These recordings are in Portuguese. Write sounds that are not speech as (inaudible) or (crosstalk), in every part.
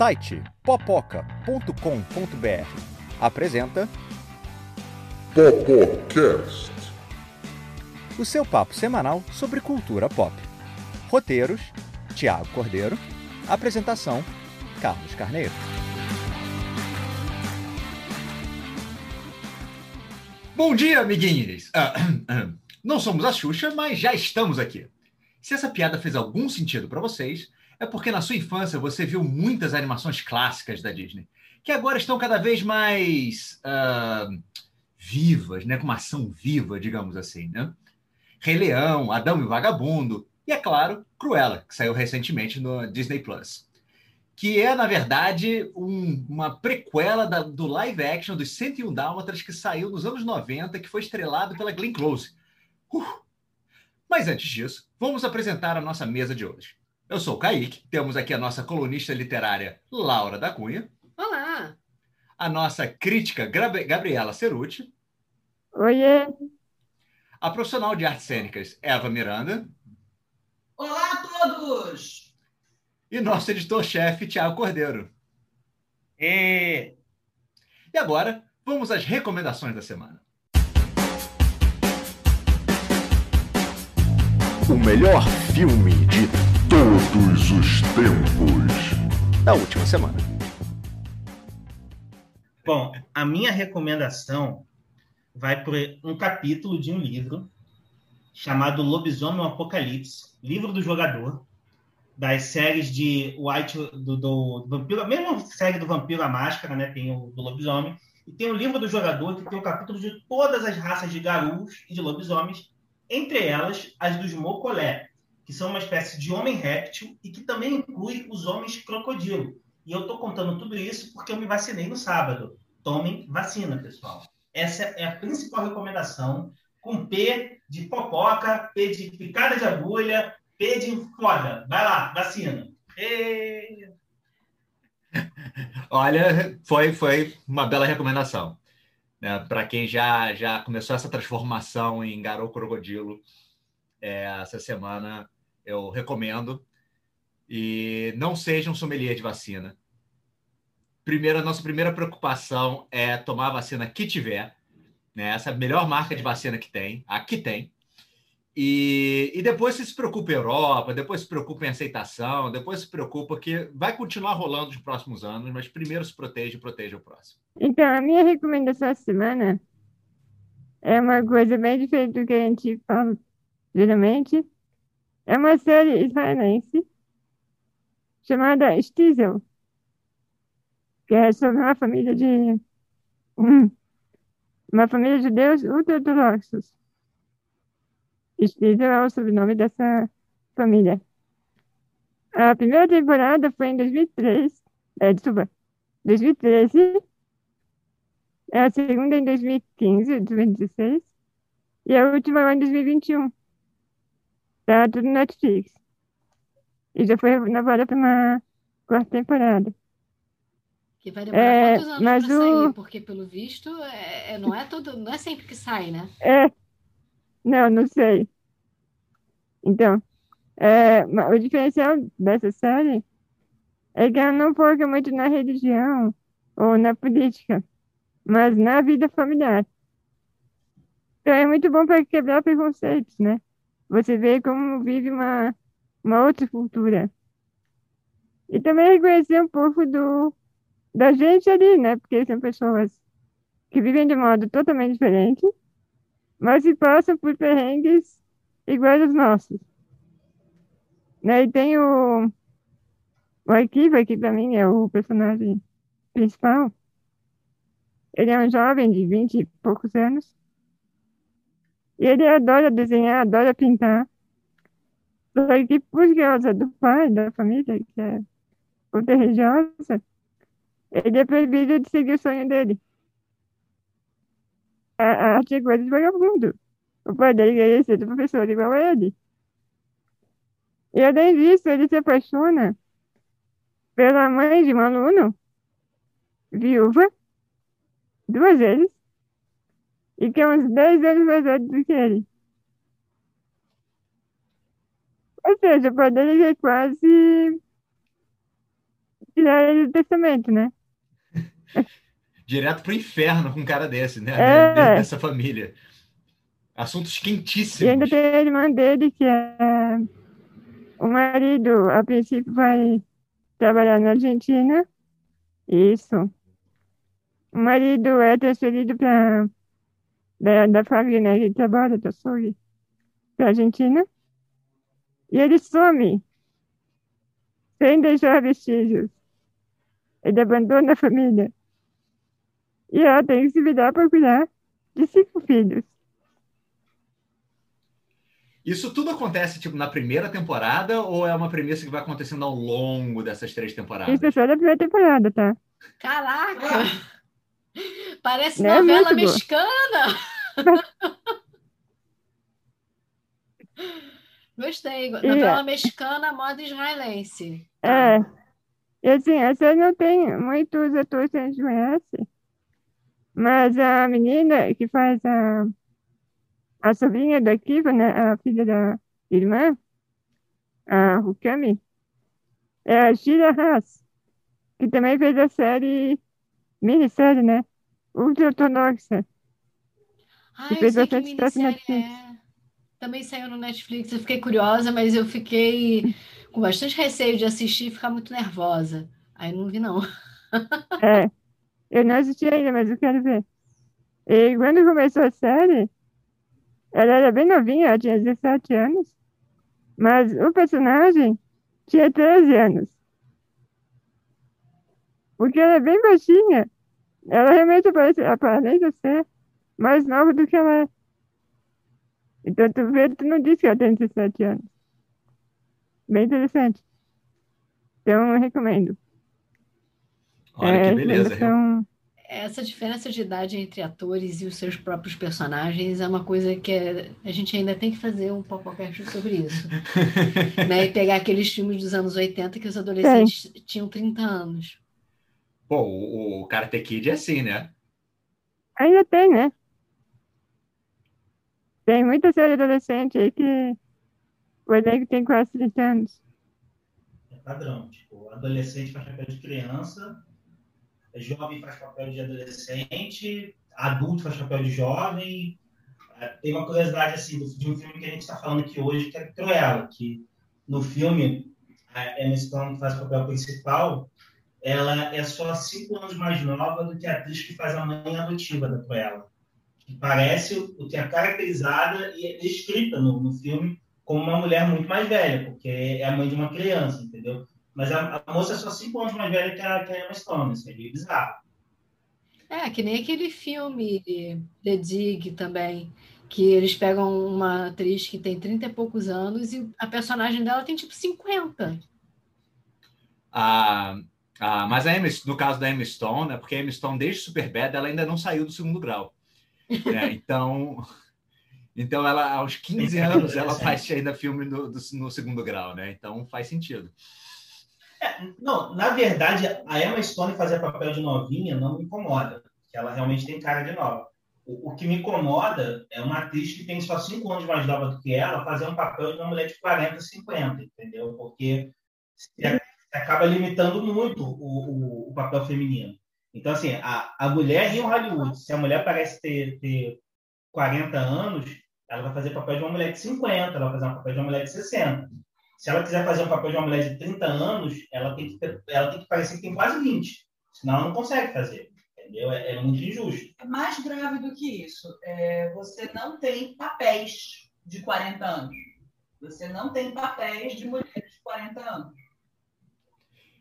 site popoca.com.br apresenta Popocast. o seu papo semanal sobre cultura pop. Roteiros: Tiago Cordeiro. Apresentação: Carlos Carneiro. Bom dia, amiguinhos! Ah, não somos a Xuxa, mas já estamos aqui. Se essa piada fez algum sentido para vocês, é porque na sua infância você viu muitas animações clássicas da Disney, que agora estão cada vez mais ah, vivas, né? com uma ação viva, digamos assim. Né? Rei Leão, Adão e o Vagabundo, e, é claro, Cruella, que saiu recentemente no Disney Plus. Que é, na verdade, um- uma prequela da- do live action dos 101 Dálmatas que saiu nos anos 90, que foi estrelado pela Glenn Close. Uh! Mas antes disso, vamos apresentar a nossa mesa de hoje. Eu sou o Kaique, temos aqui a nossa colunista literária Laura da Cunha, Olá! a nossa crítica Gabriela Ceruti, Oiê, a profissional de artes cênicas Eva Miranda Olá a todos! e nosso editor-chefe Tiago Cordeiro. É, E agora, vamos às recomendações da semana. O melhor filme de Todos os tempos. da última semana. bom, a minha recomendação vai por um capítulo de um livro chamado Lobisomem Apocalipse, livro do jogador, das séries de White do, do, do Vampiro, a mesma série do Vampiro a Máscara, né? Tem o do lobisomem, e tem o livro do jogador que tem o capítulo de todas as raças de garus e de lobisomens, entre elas as dos Mocolé, que são uma espécie de homem réptil e que também inclui os homens crocodilo. E eu estou contando tudo isso porque eu me vacinei no sábado. Tomem vacina, pessoal. Essa é a principal recomendação, com P de popoca, P de picada de agulha, P de foda. Vai lá, vacina. Ê! Olha, foi, foi uma bela recomendação. Para quem já, já começou essa transformação em Garou Crocodilo, é, essa semana eu recomendo. E não seja um sommelier de vacina. Primeiro, a nossa primeira preocupação é tomar a vacina que tiver. Né? Essa é a melhor marca de vacina que tem, a que tem. E, e depois se preocupa em Europa, depois se preocupa em aceitação, depois se preocupa que vai continuar rolando nos próximos anos, mas primeiro se proteja e proteja o próximo. então a minha recomendação essa semana é uma coisa bem diferente do que a gente fala geralmente. É uma série israelense chamada Stiesel, que é sobre uma família de uma família de judeus ultra-ortodoxos. Stiesel é o sobrenome dessa família. A primeira temporada foi em 2003, é, desculpa, 2013. É a segunda em 2015, 2016. E a última em 2021. Tá tudo no Netflix. E já foi renovada para uma quarta temporada. Que vai demorar É, quantos anos mas o- sair? Porque, pelo visto, é, é- não, é todo, não é sempre que sai, né? É, não, não sei. Então, é, o diferencial dessa série é que ela não foca muito na religião ou na política, mas na vida familiar. Então é muito bom para quebrar preconceitos, né? Você vê como vive uma, uma outra cultura. E também reconhecer um pouco do, da gente ali, né? Porque são pessoas que vivem de modo totalmente diferente mas se passam por perrengues iguais aos nossos. Né? E tem o, o Akiva, que para mim é o personagem principal. Ele é um jovem de vinte e poucos anos. E ele adora desenhar, adora pintar. Só que por causa do pai, da família, que é ultra religiosa, ele é proibido de seguir o sonho dele. A arte é coisa de vagabundo. O pai dele queria ser professor igual a ele. E além disso, ele se apaixona pela mãe de um aluno, viúva, duas vezes, e que é uns 10 anos mais velho do que ele. Ou seja, o pai dele é quase tirar ele do testamento, né? (laughs) Direto pro inferno com um cara desse, né? É. Dessa família. Assuntos E ainda quentíssimos. tem a irmã dele, que é. O marido, a princípio, vai trabalhar na Argentina. Isso. O marido é transferido para. Da, da família, né? Ele trabalha do açougue para Argentina. E ele some, sem deixar vestígios. Ele abandona a família. E ela tem que se virar para cuidar de cinco filhos. Isso tudo acontece, tipo, na primeira temporada ou é uma premissa que vai acontecendo ao longo dessas três temporadas? Isso é só da primeira temporada, tá? Caraca! Parece Né? novela boa. mexicana. Gostei. (laughs) Novela mexicana, moda israelense. É. E assim, a série não tem muitos atores que a gente conhece, mas a menina que faz a, a sobrinha da Kiva, né, a filha da irmã, a Rukami, é a Shira Haas, que também fez a série, minissérie, né, Ultra-Ortodoxa. Ah, eu sei que minissérie é. Também saiu no Netflix. Eu fiquei curiosa, mas eu fiquei com bastante receio de assistir e ficar muito nervosa. Aí não vi, não. (laughs) É, eu não assisti ainda, mas eu quero ver. E quando começou a série, ela era bem novinha, ela tinha 17 anos, mas o personagem tinha 13 anos. Porque ela é bem baixinha. Ela realmente aparece, aparenta ser mais nova do que ela é. Então tu vê, tu não diz que ela tem 17 anos. Bem interessante. Então eu recomendo. Olha É, que beleza. são- Essa diferença de idade entre atores e os seus próprios personagens é uma coisa que é- a gente ainda tem que fazer um podcast sobre isso. (laughs) né? E pegar aqueles filmes dos anos 80 que os adolescentes tinham 30 anos. Pô, o, o Karate Kid é assim, né? Ainda tem, né? Tem muita série adolescente aí que o elenco tem quase 30 anos. É padrão. Tipo, adolescente faz papel de criança, jovem faz papel de adolescente, adulto faz papel de jovem. É, Tem uma curiosidade assim de um filme que a gente está falando aqui hoje, que é Cruella, que no filme a Emma Stone, que faz o papel principal, ela é só cinco anos mais nova do que a atriz que faz a mãe adotiva da Cruella. Que parece o que é caracterizada e é descrita no, no filme como uma mulher muito mais velha, porque é a mãe de uma criança, entendeu? Mas a, a moça é só cinco anos mais velha que a, que a Emma Stone, isso é meio bizarro. É, que nem aquele filme The Dig também, que eles pegam uma atriz que tem 30 e poucos anos e a personagem dela tem tipo 50. Ah, ah, mas a Emma, no caso da Emma Stone, né, porque a Emma Stone, desde Superbad, ela ainda não saiu do segundo grau. Né? Então, então ela, aos 15 anos, ela faz ainda filme no, do- no segundo grau, né? Então faz sentido. Não, na verdade, a Emma Stone fazer papel de novinha não me incomoda, porque ela realmente tem cara de nova. O, o que me incomoda é uma atriz que tem só cinco anos mais nova do que ela fazer um papel de uma mulher de 40, 50, entendeu? Porque você acaba limitando muito o, o, o papel feminino. Então, assim, a, a mulher em Hollywood, se a mulher parece ter, ter 40 anos, ela vai fazer papel de uma mulher de 50, ela vai fazer um papel de uma mulher de 60. Se ela quiser fazer um papel de uma mulher de 30 anos, ela tem que, ter- ela tem que parecer que tem quase 20. Senão ela não consegue fazer. Entendeu? É, é muito injusto. É mais grave do que isso. É, você não tem papéis de 40 anos. Você não tem papéis de mulheres de 40 anos.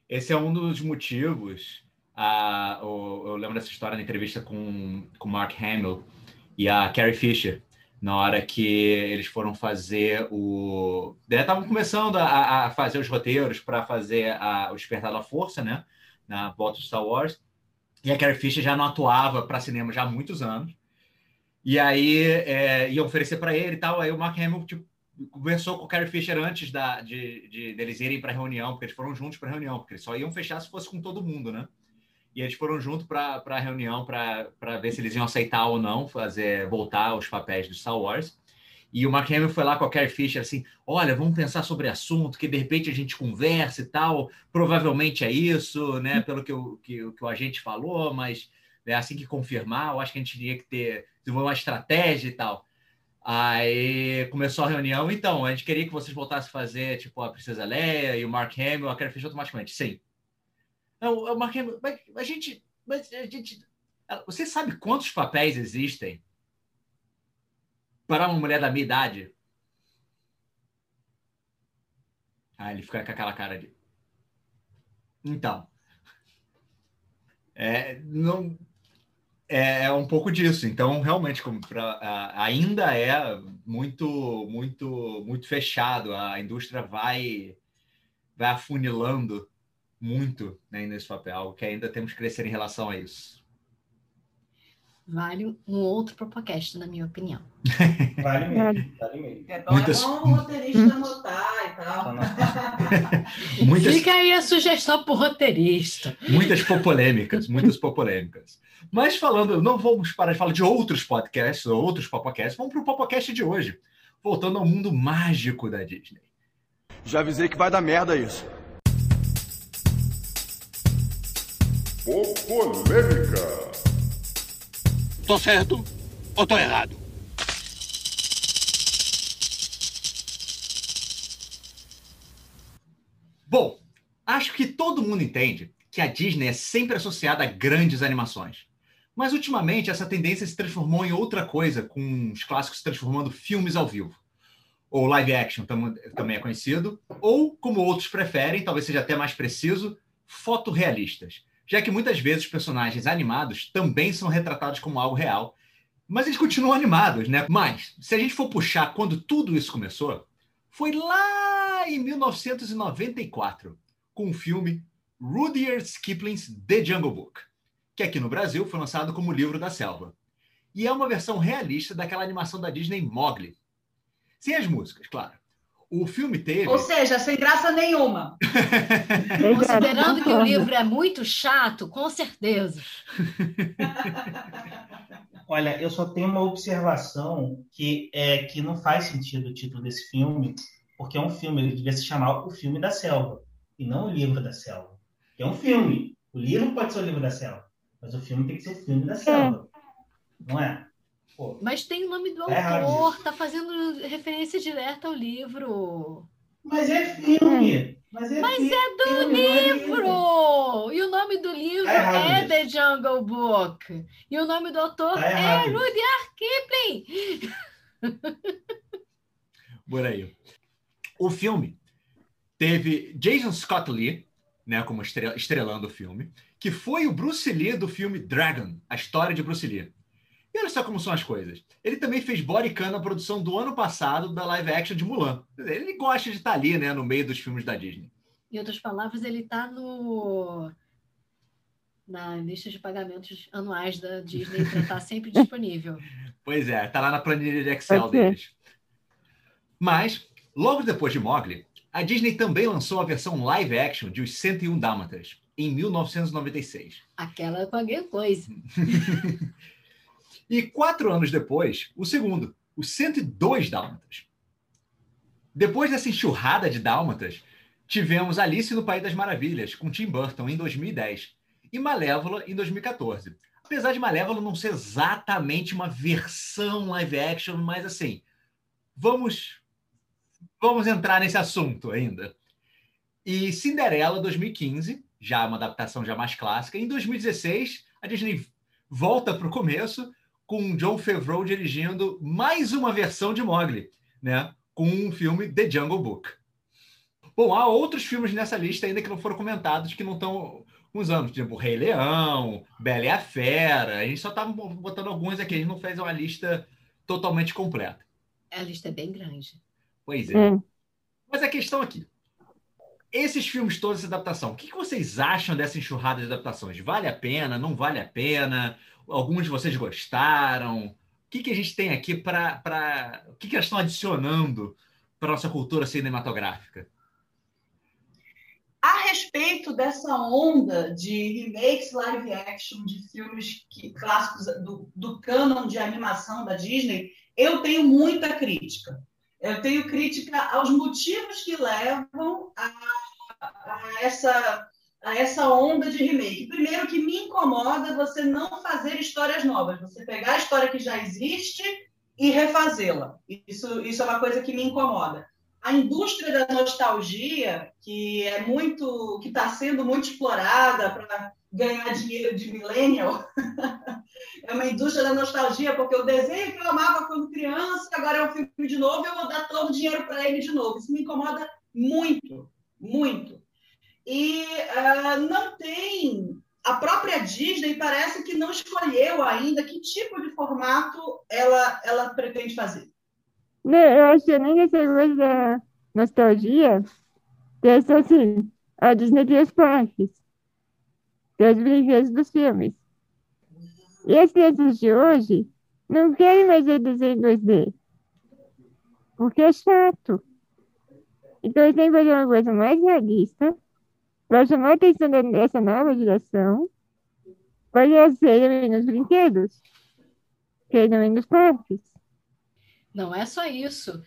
Esse é um dos motivos. Ah, o- eu lembro dessa história na entrevista com o Mark Hamill e a Carrie Fisher, na hora que eles foram fazer o. Estavam começando a, a fazer os roteiros para fazer a, o Despertar da Força, né? Na volta de Star Wars. E a Carrie Fisher já não atuava para cinema já há muitos anos. E aí é, iam oferecer para ele e tal. Aí o Mark Hamill tipo, conversou com o Carrie Fisher antes da, de, de deles irem para a reunião, porque eles foram juntos para a reunião, porque eles só iam fechar se fosse com todo mundo, né? E eles foram juntos para a reunião para ver se eles iam aceitar ou não fazer voltar os papéis do Star Wars. E o Mark Hamill foi lá com a Carrie Fisher assim: olha, vamos pensar sobre assunto, que de repente a gente conversa e tal. Provavelmente é isso, né? Pelo que o, que, que o agente falou, mas é assim que confirmar, eu acho que a gente teria que ter desenvolver uma estratégia e tal. Aí começou a reunião, então, a gente queria que vocês voltassem a fazer, tipo, a Princesa Leia e o Mark Hamill, a Carrie Fisher automaticamente, sim. Não, Mark Hamill, mas a gente, mas a gente, você sabe quantos papéis existem para uma mulher da minha idade? Ah, ele fica com aquela cara de. Então. É, não, é, é um pouco disso. Então, realmente, como pra, ainda é muito, muito, muito fechado. A indústria vai, vai afunilando muito né, nesse papel, que ainda temos que crescer em relação a isso vale um outro podcast, na minha opinião. (laughs) Vale mesmo, vale mesmo. É bom, Muitas... é bom o roteirista anotar e tal. (laughs) muitas... Fica aí a sugestão para o roteirista. Muitas polêmicas, muitas polêmicas. Mas falando, não vamos parar de falar de outros podcasts, outros podcasts, vamos para o podcast de hoje. Voltando ao mundo mágico da Disney. Já avisei que vai dar merda isso. Polêmica. Tô certo ou tô errado? Bom, acho que todo mundo entende que a Disney é sempre associada a grandes animações. Mas ultimamente essa tendência se transformou em outra coisa, com os clássicos se transformando filmes ao vivo. Ou live action também é conhecido, ou, como outros preferem, talvez seja até mais preciso, fotorrealistas já que muitas vezes os personagens animados também são retratados como algo real, mas eles continuam animados, né? Mas, se a gente for puxar quando tudo isso começou, foi lá em 1994, com o filme Rudyard Kipling's The Jungle Book, que aqui no Brasil foi lançado como Livro da Selva. E é uma versão realista daquela animação da Disney Mowgli. Sem as músicas, claro. O filme teve. Ou seja, sem graça nenhuma. (laughs) Considerando que o livro é muito chato, com certeza. (laughs) Olha, eu só tenho uma observação que é que não faz sentido o título desse filme, porque é um filme, ele devia se chamar O Filme da Selva, e não O Livro da Selva. É um filme. O livro pode ser o livro da selva, mas o filme tem que ser o filme da selva. É. Não é? Pô, Mas tem o nome do é autor, tá fazendo referência direta ao livro. Mas é filme. Mas é, Mas filme, é do livro! É e o nome do livro tá é The Jungle Book. E o nome do autor tá é Rudyard Kipling. (laughs) Por aí. O filme teve Jason Scott Lee, né, como estrelando o filme, que foi o Bruce Lee do filme Dragon, a história de Bruce Lee. E olha só como são as coisas. Ele também fez bodycam na produção do ano passado da live action de Mulan. Ele gosta de estar ali, né, no meio dos filmes da Disney. Em outras palavras, ele está no na lista de pagamentos anuais da Disney para estar tá sempre (laughs) disponível. Pois é, está lá na planilha de Excel deles. Mas, logo depois de Mowgli, a Disney também lançou a versão live action de Os 101 Dálmatas, em 1996. Aquela com alguma coisa. (laughs) E quatro anos depois, o segundo, os 102 Dálmatas. Depois dessa enxurrada de Dálmatas, tivemos Alice no País das Maravilhas, com Tim Burton, em 2010, e Malévola, em 2014. Apesar de Malévola não ser exatamente uma versão live action, mas assim, vamos, vamos entrar nesse assunto ainda. E Cinderela, 2015, já uma adaptação já mais clássica. Em 2016, a Disney volta para o começo com John Favreau dirigindo mais uma versão de Mowgli, né? Com um filme The Jungle Book. Bom, há outros filmes nessa lista ainda que não foram comentados, que não estão uns anos, tipo Rei Leão, Bela e a Fera. A gente só estava botando alguns aqui, a gente não fez uma lista totalmente completa. A lista é bem grande. Pois é. Hum. Mas a questão aqui, esses filmes todos, essa adaptação, o que vocês acham dessa enxurrada de adaptações? Vale a pena? Não vale a pena? Alguns de vocês gostaram? O que, que a gente tem aqui para. O que, que elas estão adicionando para a nossa cultura cinematográfica? A respeito dessa onda de remakes live action de filmes que, clássicos do, do canon de animação da Disney, eu tenho muita crítica. Eu tenho crítica aos motivos que levam a, a essa, a essa onda de remake. Primeiro, que me incomoda você não fazer histórias novas, você pegar a história que já existe e refazê-la. Isso, isso é uma coisa que me incomoda. A indústria da nostalgia, que é muito, que está sendo muito explorada para ganhar dinheiro de millennial, (laughs) é uma indústria da nostalgia, porque o desenho que eu amava quando criança, agora é um filme de novo, eu vou dar todo o dinheiro para ele de novo. Isso me incomoda muito, muito. E uh, não tem. A própria Disney parece que não escolheu ainda que tipo de formato ela, ela pretende fazer. Não, eu achei nem essa coisa da nostalgia, dessa assim, a Disney tem os parques, tem os brinquedos dos filmes. E as crianças de hoje não querem mais ver desenho 2D, porque é chato. Então eles têm que fazer uma coisa mais realista, para chamar a atenção dessa nova geração, serem nos brinquedos, que não nos parques. Não é só isso.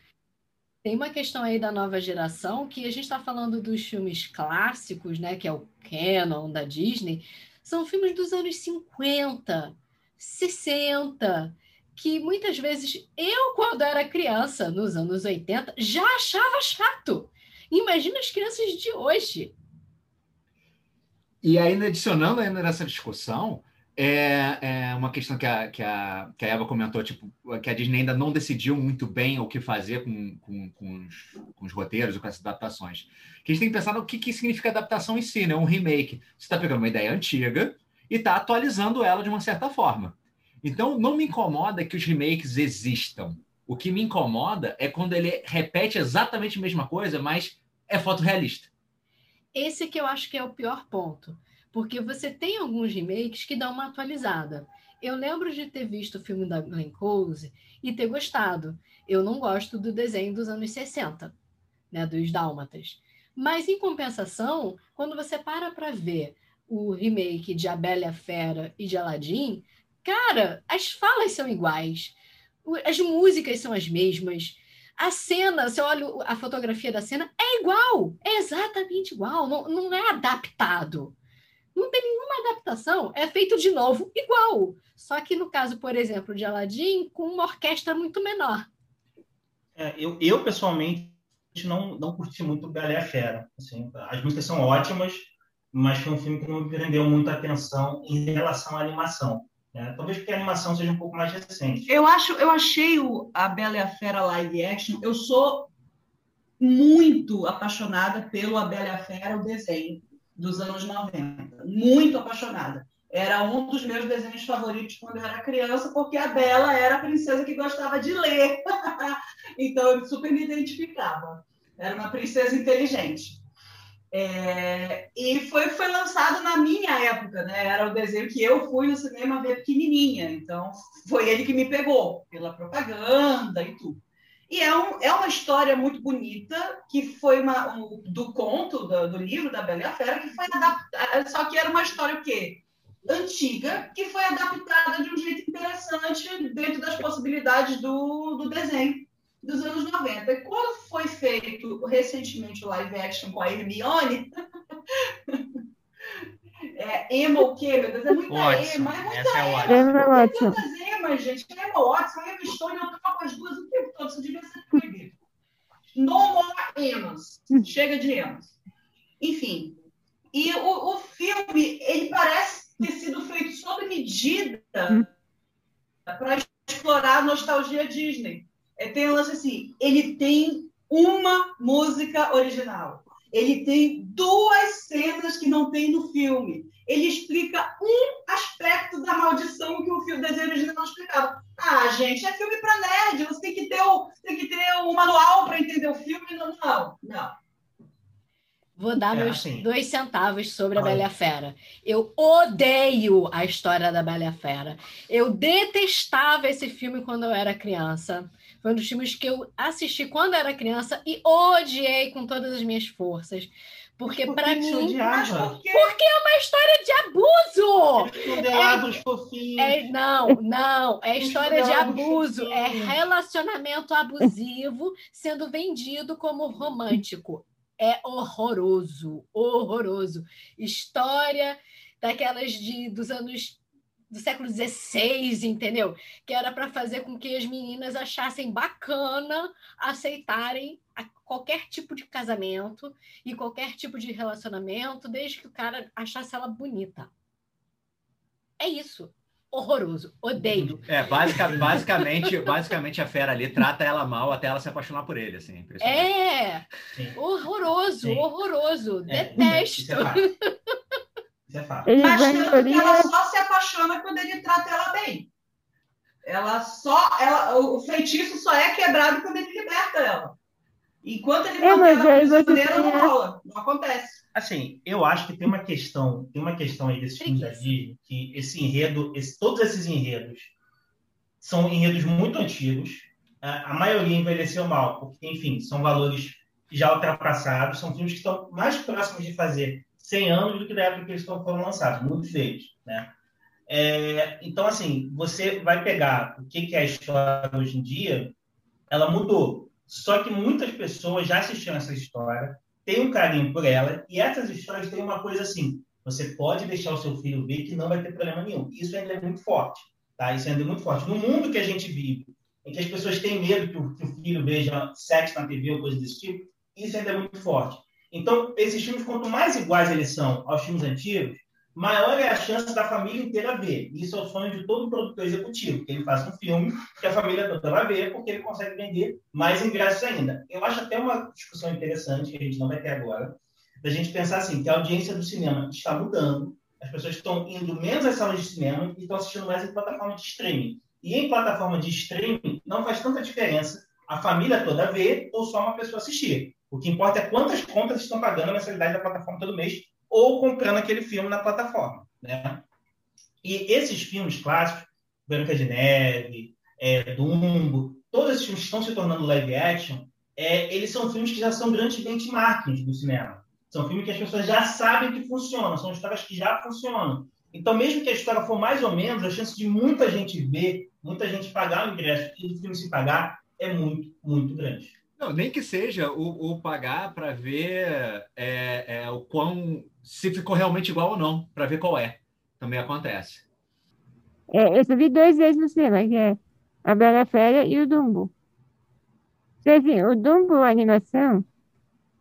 Tem uma questão aí da nova geração que a gente está falando dos filmes clássicos, né? Que é o canon da Disney. São filmes dos anos 50, 60, que muitas vezes eu, quando era criança, nos anos 80, já achava chato. Imagina as crianças de hoje. E ainda adicionando ainda nessa discussão, é, é uma questão que a, que, a, que a Eva comentou, tipo, que a Disney ainda não decidiu muito bem o que fazer com, com, com, os, com os roteiros ou com essas adaptações. Que a gente tem que pensar no que, que significa adaptação em si, né? Um remake. Você está pegando uma ideia antiga e está atualizando ela de uma certa forma. Então, não me incomoda que os remakes existam. O que me incomoda é quando ele repete exatamente a mesma coisa, mas é fotorrealista. Esse que eu acho que é o pior ponto porque você tem alguns remakes que dão uma atualizada. Eu lembro de ter visto o filme da Glenn Close e ter gostado. Eu não gosto do desenho dos anos 60, né, dos Dálmatas. Mas, em compensação, quando você para para ver o remake de A Bela a Fera e de Aladdin, cara, as falas são iguais, as músicas são as mesmas, a cena, você olha a fotografia da cena, é igual, é exatamente igual, não, não é adaptado. Não tem nenhuma adaptação, é feito de novo igual. Só que no caso, por exemplo, de Aladdin, com uma orquestra muito menor. É, eu, eu, pessoalmente, não, não curti muito Bela Fera. Assim, as músicas são ótimas, mas foi um filme que não me prendeu muita atenção em relação à animação. Né? Talvez porque a animação seja um pouco mais recente. Eu acho, eu achei o, a Bela e a Fera live action. Eu sou muito apaixonada pelo A Bela e a Fera, o desenho dos anos 90. Muito apaixonada. Era um dos meus desenhos favoritos quando eu era criança, porque a Bela era a princesa que gostava de ler. (laughs) então eu super me identificava. Era uma princesa inteligente. É, e foi, foi lançado na minha época, né? Era o desenho que eu fui no cinema ver pequenininha. Então foi ele que me pegou, pela propaganda e tudo. E é, um, é uma história muito bonita, que foi uma, um, do conto, do, do, livro da Bela e a Fera, que foi adaptada, só que era uma história o quê? Antiga, que foi adaptada de um jeito interessante dentro das possibilidades do, do desenho dos anos 90. E quando foi feito recentemente o live action com a Hermione, (laughs) é, emo o quê, meu Deus? É muita Watson. ema, é muita Essa é ema. Emma Tem Watson. tantas emas, gente. Emma Watson, Emma Stone, eu tava com as duas o tempo todo. Isso devia ser proibido. No more emas. Chega de emas. Enfim. E o, o filme, ele parece ter sido feito sob medida para explorar a nostalgia Disney. É, tem um lance assim, ele tem uma música original. Ele tem duas cenas que não tem no filme. Ele explica um aspecto da maldição que o filme desenho original não explicava. Ah, gente, é filme para nerd. Você tem que ter o, tem que ter o manual para entender o filme. Não, não, não. Vou dar É, meus assim. dois centavos sobre a. Bela Fera. Eu odeio a história da Bela Fera. Eu detestava esse filme quando eu era criança. Foi um dos filmes que eu assisti quando era criança e odiei com todas as minhas forças. Porque, Por para mim, Mas odiava? por quê? é uma história de abuso! Modelava fofinhos. É, não, não, é (laughs) história de Cuidado, abuso, é relacionamento abusivo sendo vendido como romântico. É horroroso, horroroso. História daquelas de, dos anos do século XVI, entendeu? Que era para fazer com que as meninas achassem bacana aceitarem a- qualquer tipo de casamento e qualquer tipo de relacionamento, desde que o cara achasse ela bonita. É isso. Horroroso. Odeio. É, basica- basicamente, basicamente a fera ali trata ela mal até ela se apaixonar por ele, assim. É Sim. horroroso, Sim. horroroso. É, Detesto. É é fato. Ele Mas vai tanto que ela só se apaixona quando ele trata ela bem. Ela só, ela, o feitiço só é quebrado quando ele liberta ela. Enquanto ele É, mantém mas ela prisioneira, não a- rola, não acontece. Assim, eu acho que tem uma questão, tem uma questão aí desses filmes da. Disney, que esse enredo, esse- todos esses enredos são enredos muito antigos. A, a maioria envelheceu mal, porque, enfim, são valores já ultrapassados, são filmes que estão mais próximos de fazer 100 anos do que da época que eles foram lançados, muitos deles, né? É, então, assim, você vai pegar o que que é a história hoje em dia, ela mudou. Só que muitas pessoas já assistiram essa história, têm um carinho por ela, e essas histórias têm uma coisa assim: você pode deixar o seu filho ver que não vai ter problema nenhum. Isso ainda é muito forte, tá? Isso ainda é muito forte. No mundo que a gente vive, em que as pessoas têm medo que o, que o filho veja sexo na TV ou coisa desse tipo, isso ainda é muito forte. Então, esses filmes, quanto mais iguais eles são aos filmes antigos, maior é a chance da família inteira ver. Isso é o sonho de todo produtor executivo, que ele faça um filme que a família toda vai ver, porque ele consegue vender mais ingressos ainda. Eu acho até uma discussão interessante, que a gente não vai ter agora, da gente pensar assim, que a audiência do cinema está mudando, as pessoas estão indo menos às salas de cinema e estão assistindo mais em plataforma de streaming. E em plataforma de streaming, não faz tanta diferença a família toda ver ou só uma pessoa assistir. O que importa é quantas contas estão pagando a mensalidade da plataforma todo mês ou comprando aquele filme na plataforma. Né? E esses filmes clássicos, Branca de Neve, é, Dumbo, todos esses filmes que estão se tornando live action, é, eles são filmes que já são grandes benchmarks do cinema. São filmes que as pessoas já sabem que funcionam, são histórias que já funcionam. Então, mesmo que a história for mais ou menos, a chance de muita gente ver, muita gente pagar o ingresso e o filme se pagar é muito, muito grande. Não, nem que seja o, o pagar para ver é, é, o quão se ficou realmente igual ou não, para ver qual é. Também acontece. É, eu vi dois vezes no cinema, que é a Bela Fera e o Dumbo. Então, assim, o Dumbo, a animação,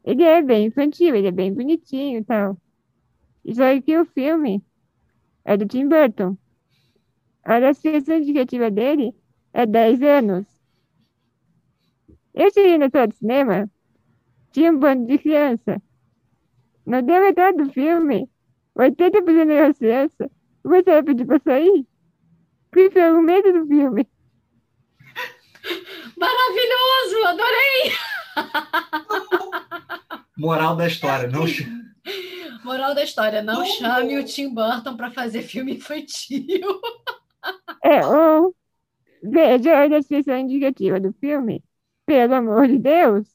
ele é bem infantil, ele é bem bonitinho e tal. Só que o filme é do Tim Burton. A associação indicativa dele é 10 anos. Eu cheguei na sala de cinema, tinha um bando de criança. Não deu metade do filme, 80% das crianças começaram a pedir pra sair. Porque pelo medo do filme. (laughs) Maravilhoso, adorei! Moral da história, não Moral da história, não chame (laughs) o Tim Burton para fazer filme infantil. É, ou veja a descrição indicativa do filme. Pelo amor de Deus.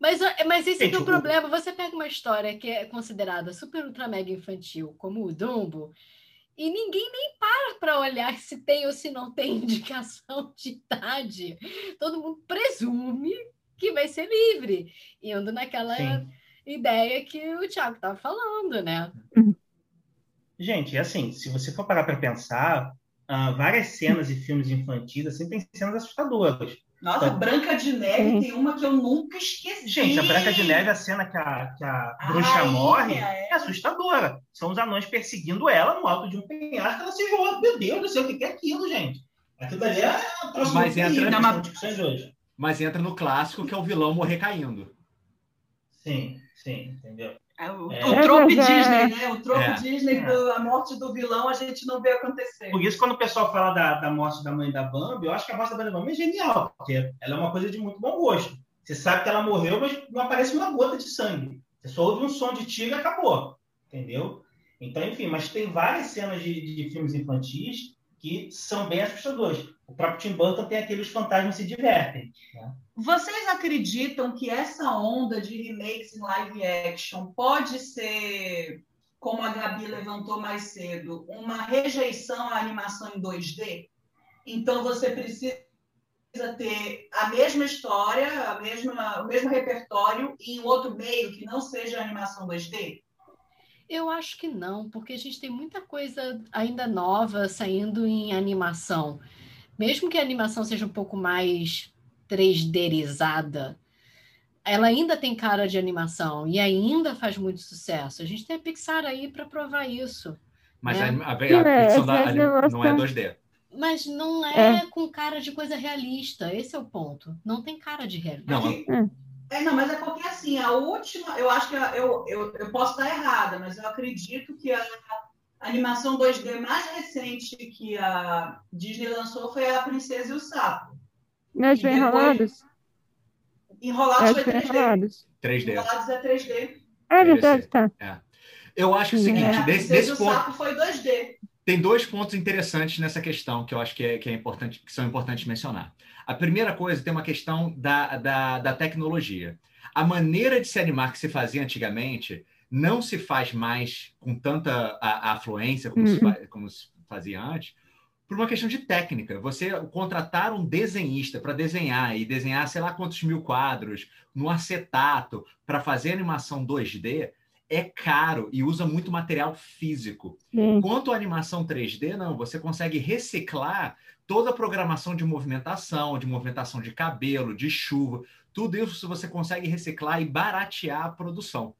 Mas, mas esse é o problema. Você pega uma história que é considerada super ultra mega infantil, como o Dumbo, e ninguém nem para para olhar se tem ou se não tem (laughs) indicação de idade. Todo mundo presume que vai ser livre, indo naquela Sim. ideia que o Thiago estava falando, né? Gente, assim, se você for parar para pensar, ah, várias cenas e filmes infantis assim têm cenas assustadoras. Nossa, Tá. Branca de Neve Sim. tem uma que eu nunca esqueci. Gente, a Branca de Neve, a cena que a, que a A bruxa rainha, morre, é. é assustadora. São os anões perseguindo ela no alto de um penhasco, ela se joga. Meu Deus do céu, o que é aquilo, gente? Aquilo ali é um troço Mas entra- são mas- discussões hoje. mas entra no clássico que é o vilão morrer caindo. Sim, sim, entendeu? É o, É. o trope é- Disney, né? O trope É. Disney É. da morte do vilão a gente não vê acontecer. Por isso, quando o pessoal fala da, da morte da mãe da Bambi, eu acho que a morte da mãe da Bambi é genial, porque ela é uma coisa de muito bom gosto. Você sabe que ela morreu, mas não aparece uma gota de sangue. Você só ouve um som de tiro e acabou. Entendeu? Então, enfim, mas tem várias cenas de, de filmes infantis que são bem assustadores. O próprio Tim Burton tem aqueles fantasmas se divertem. Né? Vocês acreditam que essa onda de remakes em live action pode ser, como a Gabi levantou mais cedo, uma rejeição à animação em 2D? Então você precisa ter a mesma história, a mesma, o mesmo repertório em outro meio que não seja animação 2D? Eu acho que não, porque a gente tem muita coisa ainda nova saindo em animação. Mesmo que a animação seja um pouco mais 3Dizada, ela ainda tem cara de animação e ainda faz muito sucesso. A gente tem a Pixar aí para provar isso. Mas É. a, a, a é, da, essa animação- não é 2D. Mas não é, com cara de coisa realista. Esse é o ponto. Não tem cara de realista. Não, É É, não, mas é porque assim, a última, eu acho que a- eu, eu, eu posso estar errada, mas eu acredito que a animação 2D mais recente que a Disney lançou foi a Princesa e o Sapo. E foi depois- enrolados. Enrolados foi foi 3D. enrolados. 3D. Enrolados é 3D. É verdade, tá. Eu acho é o seguinte, É, a desse, Princesa e desse o ponto, Sapo foi 2D. tem dois pontos interessantes nessa questão que eu acho que, é, que, é importante, que são importantes mencionar. A primeira coisa tem uma questão da, da, da tecnologia. A maneira de se animar que se fazia antigamente não se faz mais com tanta a- a afluência como, se, Uhum. fa- como se fazia antes, por uma questão de técnica. Você contratar um desenhista para desenhar e desenhar sei lá quantos mil quadros no acetato para fazer animação 2D é caro e usa muito material físico. Quanto à animação 3D, não, você consegue reciclar toda a programação de movimentação, de movimentação de cabelo, de chuva, tudo isso você consegue reciclar e baratear a produção.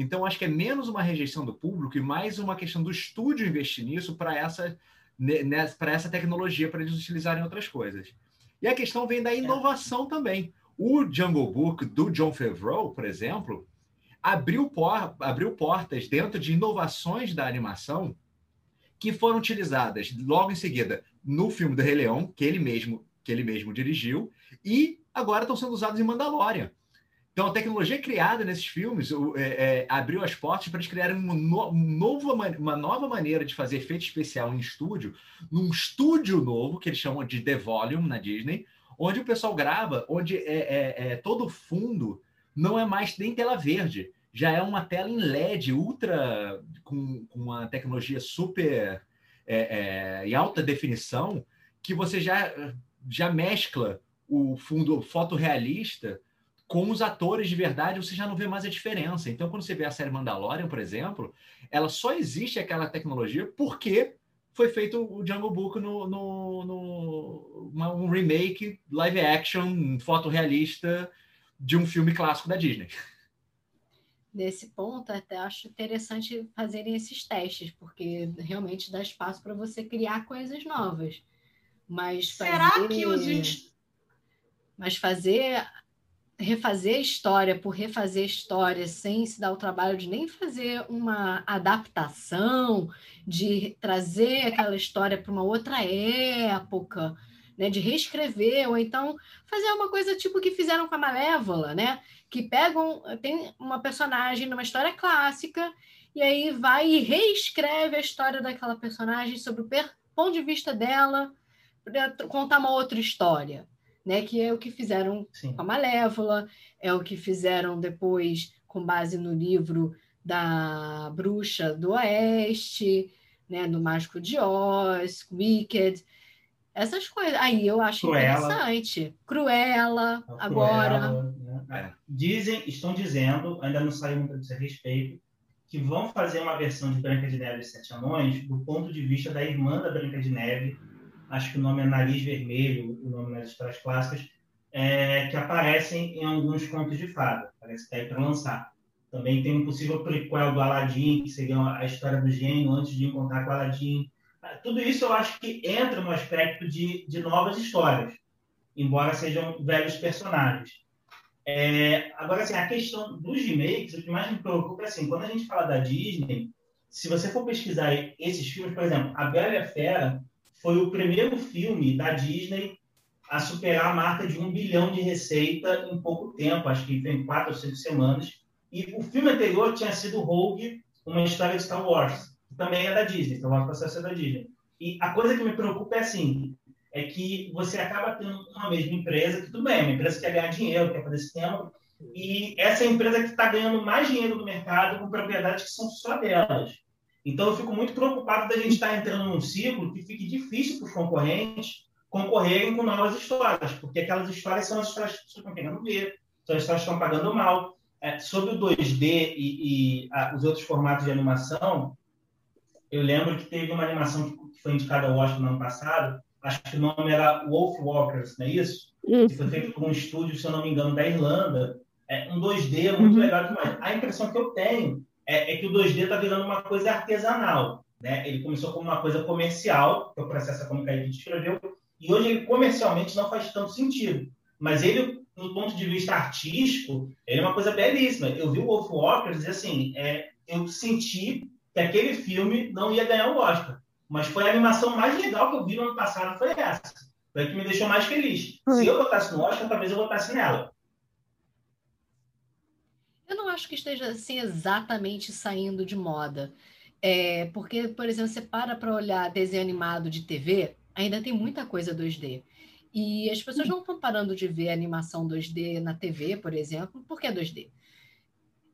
Então, acho que é menos uma rejeição do público e mais uma questão do estúdio investir nisso para essa, ne- nessa- para essa tecnologia, para eles utilizarem outras coisas. E a questão vem da inovação também. O Jungle Book do John Favreau, por exemplo, abriu, por- abriu portas dentro de inovações da animação que foram utilizadas logo em seguida no filme do Rei Leão, que ele mesmo, que ele mesmo dirigiu, e agora estão sendo usados em Mandalorian. Então, a tecnologia criada nesses filmes é, é, abriu as portas para eles criarem uma, no- um uma nova maneira de fazer efeito especial em estúdio, num estúdio novo, que eles chamam de The Volume na Disney, onde o pessoal grava, onde é, é- é todo o fundo não é mais nem tela verde, já é uma tela em LED ultra com, com uma tecnologia super é, é, em alta definição que você já, já mescla o fundo fotorrealista com os atores de verdade, você já não vê mais a diferença. Então, quando você vê a série Mandalorian, por exemplo, ela só existe aquela tecnologia porque foi feito o Jungle Book no, no, no uma- um remake live action fotorrealista de um filme clássico da Disney. Nesse ponto, até acho interessante fazerem esses testes, porque realmente dá espaço para você criar coisas novas. Mas Será fazer... que os Mas fazer refazer história por refazer história sem se dar o trabalho de nem fazer uma adaptação, de trazer aquela história para uma outra época, né, de reescrever, ou então fazer uma coisa tipo que fizeram com a Malévola, né? Que pegam, tem uma personagem numa história clássica, e aí vai e reescreve a história daquela personagem sobre o ponto de vista dela, para contar uma outra história né? Que é o que fizeram Sim. com a Malévola, é o que fizeram depois com base no livro da Bruxa do Oeste, né? Do Mágico de Oz, Wicked, essas coisas. Aí eu acho Cruella. interessante. Cruella, A agora. Cruella, né? Dizem, estão dizendo, ainda não saiu muito a respeito, que vão fazer uma versão de Branca de Neve e Sete Anões do ponto de vista da irmã da Branca de Neve, acho que o nome é Nariz Vermelho, o nome nas histórias clássicas, é, que aparecem em alguns contos de fada. Parece que está aí para lançar. Também tem um possível prequel do Aladdin, que seria a história do gênio antes de encontrar com o Aladdin. Tudo isso eu acho que entra no aspecto de, de novas histórias, embora sejam velhos personagens. É, agora, assim, a questão dos remakes, o que mais me preocupa é assim, quando a gente fala da Disney, se você for pesquisar esses filmes, por exemplo, A Bela e a Fera foi o primeiro filme da Disney a superar a marca de um bilhão de receita em pouco tempo, acho que em quatro ou cinco semanas. E o filme anterior tinha sido Rogue, uma história de Star Wars, que também é da Disney, Star Wars processo é da Disney. E a coisa que me preocupa é assim, é que você acaba tendo uma mesma empresa, que tudo bem, uma empresa que quer ganhar dinheiro, quer fazer sistema, e essa é empresa que está ganhando mais dinheiro no mercado com propriedades que são só delas. Então, eu fico muito preocupado da gente estar entrando num ciclo que fique difícil para os concorrentes concorrerem com novas histórias, porque aquelas histórias são as histórias que estão querendo ver, são as histórias que estão pagando mal. É, sobre o 2D e, e a, os outros formatos de animação, eu lembro que teve uma animação que foi indicada ao Oscar no ano passado, acho que o nome era Wolf Walkers, não é isso? Que foi feito por um estúdio, se eu não me engano, da Irlanda. É um 2D muito uhum. legal demais. A impressão que eu tenho é, é que o 2D está virando uma coisa artesanal. Né? Ele começou como uma coisa comercial, que é o processo como o Kaique descreveu, e hoje ele comercialmente não faz tanto sentido. Mas ele, do ponto de vista artístico, ele é uma coisa belíssima. Eu vi o Wolf Walkers e assim, é, eu senti que aquele filme não ia ganhar o Oscar. Mas foi a animação mais legal que eu vi no ano passado, foi essa. Foi a que me deixou mais feliz. Se eu votasse no Oscar, talvez eu votasse nela. Acho que esteja assim exatamente saindo de moda. É, porque, por exemplo, você para para olhar desenho animado de TV, ainda tem muita coisa 2D. E as pessoas não estão parando de ver animação 2D na TV, por exemplo, porque é 2D.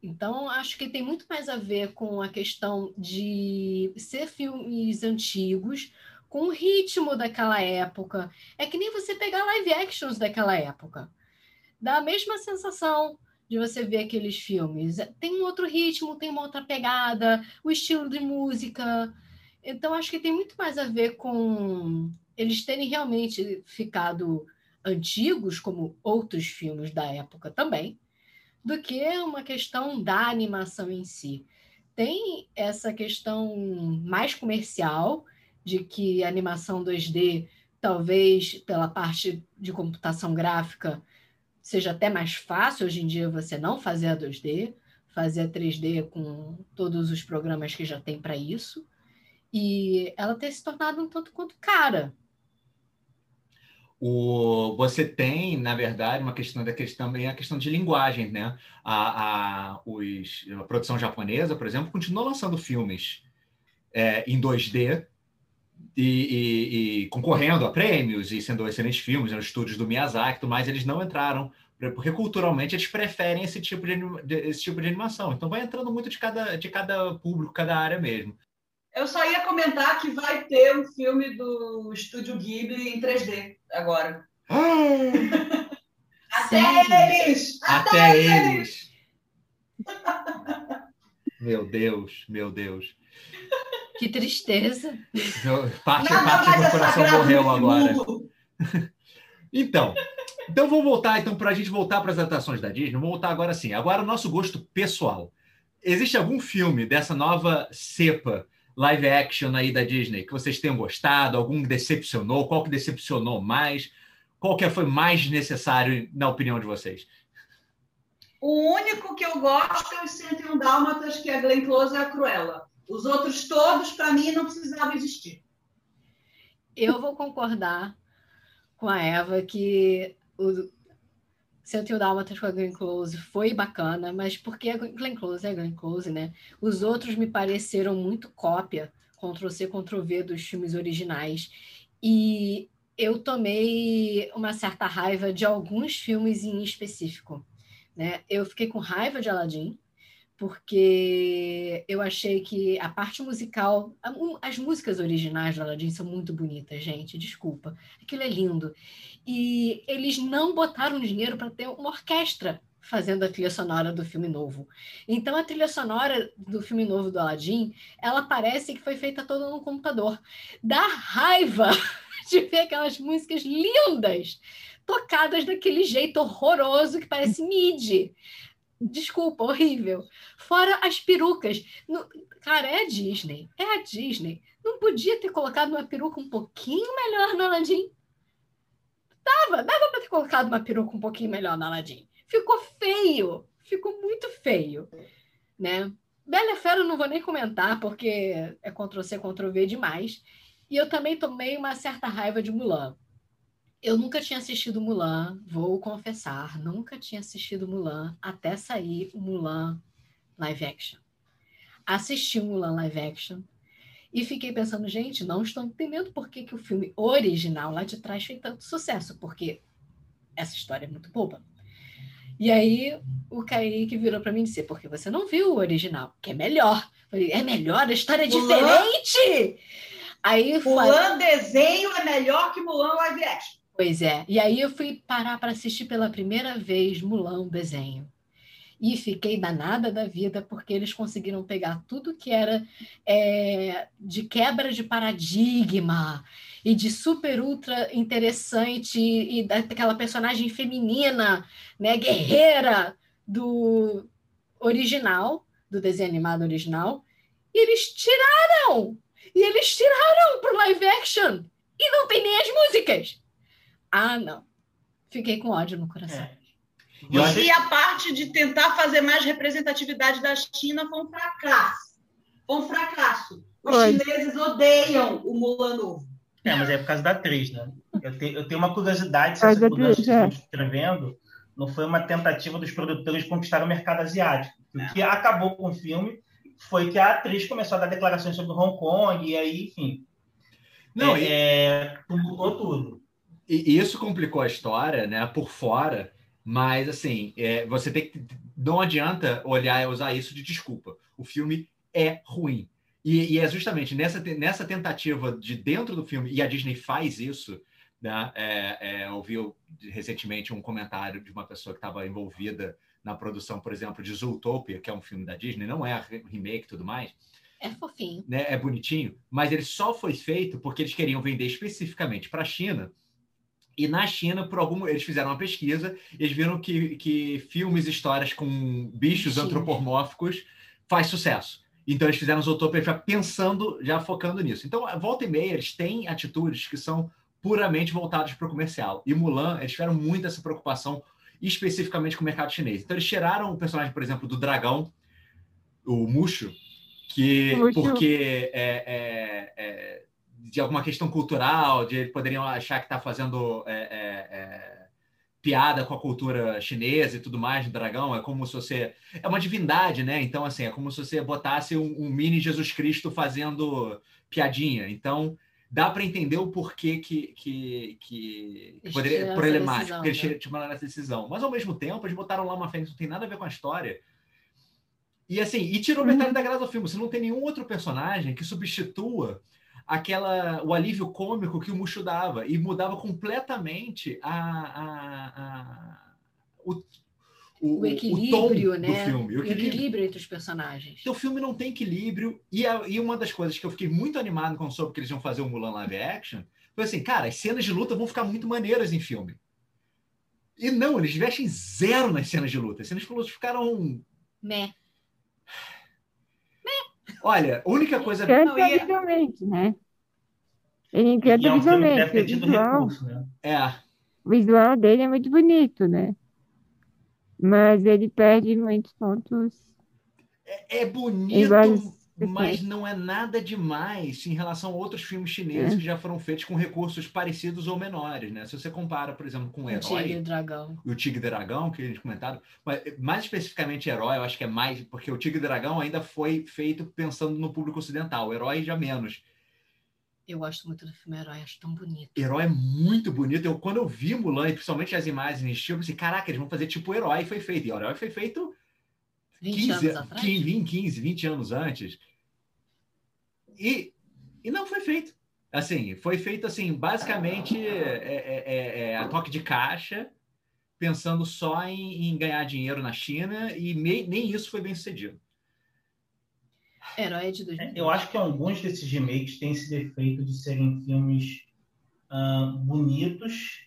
Então, acho que tem muito mais a ver com a questão de ser filmes antigos, com o ritmo daquela época. É que nem você pegar live actions daquela época. Dá a mesma sensação de você ver aqueles filmes. Tem um outro ritmo, tem uma outra pegada, o estilo de música. Então, acho que tem muito mais a ver com eles terem realmente ficado antigos, como outros filmes da época também, do que uma questão da animação em si. Tem essa questão mais comercial, de que a animação 2D, talvez pela parte de computação gráfica, seja até mais fácil hoje em dia você não fazer a 2D, fazer a 3D com todos os programas que já tem para isso, e ela ter se tornado um tanto quanto cara. O, você tem, na verdade, uma questão da questão também a questão de linguagem, né? A, a, os, a produção japonesa, por exemplo, continua lançando filmes é, em 2D e, e, e, concorrendo a prêmios e sendo excelentes filmes nos estúdios do Miyazaki e tudo mais, eles não entraram, porque culturalmente eles preferem esse tipo de, esse tipo de animação. Então vai entrando muito de cada, de cada público, cada área mesmo. Eu só ia comentar que vai ter um filme do Estúdio Ghibli em 3D agora. (laughs) até eles! Até, até eles! eles. meu Deus, meu Deus. Que tristeza. Parte, Nada parte do coração morreu agora. (laughs) então, então vou voltar, então, para a gente voltar para as adaptações da Disney, vamos voltar agora sim. Agora, o nosso gosto pessoal. Existe algum filme dessa nova cepa live action aí da Disney que vocês tenham gostado? Algum decepcionou? Qual que decepcionou mais? Qual que foi mais necessário, na opinião de vocês? O único que eu gosto é o 101 Dálmatas, que é a Glenn Close e a Cruella. Os outros todos, para mim, não precisavam existir. Eu vou concordar com a Eva que o 101 Dálmatas com a Glenn Close foi bacana, mas porque a Glenn Close é a Glenn Close, né? Os outros me pareceram muito cópia, Ctrl-C, Ctrl-V dos filmes originais. E eu tomei uma certa raiva de alguns filmes em específico. Né? Eu fiquei com raiva de Aladdin, porque eu achei que a parte musical, as músicas originais do Aladdin são muito bonitas, gente, desculpa. Aquilo é lindo. E eles não botaram dinheiro para ter uma orquestra fazendo a trilha sonora do filme novo. Então a trilha sonora do filme novo do Aladdin, ela parece que foi feita toda no computador. Dá raiva (laughs) de ver aquelas músicas lindas tocadas daquele jeito horroroso que parece MIDI. Desculpa, horrível. Fora as perucas. No... Cara, é a Disney. É a Disney. Não podia ter colocado uma peruca um pouquinho melhor no Aladdin? Dava, dava para ter colocado uma peruca um pouquinho melhor no Aladdin. Ficou feio. Ficou muito feio. Né? Bela Fera eu não vou nem comentar, porque é Ctrl-C, Ctrl-V demais. E eu também tomei uma certa raiva de Mulan. Eu nunca tinha assistido Mulan, vou confessar, nunca tinha assistido Mulan até sair o Mulan live action. Assisti o Mulan live action e fiquei pensando, gente, não estou entendendo por que, que o filme original lá de trás fez tanto sucesso, porque essa história é muito boba. E aí o Kaique virou para mim e disse, porque você não viu o original, que é melhor. Eu falei, é melhor, a história é Mulan? diferente! Aí. Mulan desenho é melhor que Mulan live action. Pois é. E aí eu fui parar para assistir pela primeira vez Mulan, o desenho. E fiquei danada da vida, porque eles conseguiram pegar tudo que era é, de quebra de paradigma e de super ultra interessante e daquela personagem feminina, né, guerreira do original, do desenho animado original, e eles tiraram! E eles tiraram pro live action! E não tem nem as músicas! Ah, não. Fiquei com ódio no coração. É. E, a parte de tentar fazer mais representatividade da China foi um fracasso. Foi um fracasso. Os Foi. chineses odeiam o Mulan novo. É, mas é por causa da atriz, né? Eu, te- eu tenho uma curiosidade se essa causa da mudança que é. estão escrevendo não foi uma tentativa dos produtores de conquistar o mercado asiático. O que acabou com o filme foi que a atriz começou a dar declarações sobre Hong Kong e aí, enfim, Não, é, e- é, tumultuou tudo. E isso complicou a história, né, por fora, mas assim, é, você tem que. Não adianta olhar e usar isso de desculpa. O filme é ruim. E, e é justamente nessa, nessa tentativa de dentro do filme, e a Disney faz isso, né? É, é, eu vi recentemente um comentário de uma pessoa que estava envolvida na produção, por exemplo, de Zootopia, que é um filme da Disney, não é re- remake e tudo mais, É fofinho. né, é bonitinho, mas ele só foi feito porque eles queriam vender especificamente para a China. E na China, por algum, eles fizeram uma pesquisa, eles viram que, que filmes e histórias com bichos Bichinhos. antropomórficos faz sucesso. Então eles fizeram Zootopia já pensando, já focando nisso. Então, volta e meia, eles têm atitudes que são puramente voltadas para o comercial. E Mulan, eles tiveram muito essa preocupação especificamente com o mercado chinês. Então eles tiraram o personagem, por exemplo, do dragão, o Mushu, que Mushu. porque é, é, é, de alguma questão cultural, de eles poderiam achar que está fazendo é, é, é, piada com a cultura chinesa e tudo mais do dragão. É como se você é uma divindade, né? Então assim é como se você botasse um, um mini Jesus Cristo fazendo piadinha. Então dá para entender o porquê que, que, que Eles poderia problemático, porque eles né? tomaram essa decisão. Mas ao mesmo tempo, eles botaram lá uma fênix, não tem nada a ver com a história. E assim, e tirou metade da graça do filme. Você não tem nenhum outro personagem que substitua aquela o alívio cômico que o Mushu dava e mudava completamente a, a, a- o, o, O equilíbrio, tom né? do filme. O equilíbrio entre os personagens. Então, o filme não tem equilíbrio. E, a- e uma das coisas que eu fiquei muito animado quando soube que eles iam fazer o Mulan live action foi assim, cara, as cenas de luta vão ficar muito maneiras em filme. E não, eles investem zero nas cenas de luta. As cenas de luta ficaram. Né? Olha, a única coisa. Não, Canta e- visualmente, né? Ele encanta é um filme que visualmente. deve ter O tido visual, recurso, né? É, o visual dele é muito bonito, né? Mas ele perde muitos pontos. é bonito, Em vários mas não é nada demais em relação a outros filmes chineses É. que já foram feitos com recursos parecidos ou menores, né? Se você compara, por exemplo, com o O tigre e Herói, o dragão. e o Tigre e Dragão, que a gente comentado, mas mais especificamente Herói, eu acho que é mais, porque o Tigre e Dragão ainda foi feito pensando no público ocidental, o Herói já menos. Eu gosto muito do filme Herói, acho tão bonito. Herói é muito bonito. Eu, quando eu vi Mulan, e principalmente as imagens, tipo, eu pensei, caraca, eles vão fazer tipo Herói foi feito. E o Herói foi feito 20 15, anos atrás. 15, 15, 20 anos antes. E, e não foi feito. Assim, foi feito assim, basicamente é, é- é- é a toque de caixa, pensando só em, em ganhar dinheiro na China, e nem, nem isso foi bem sucedido. Herói é de 2000. Eu acho que alguns desses remakes têm esse defeito de serem filmes ah, bonitos,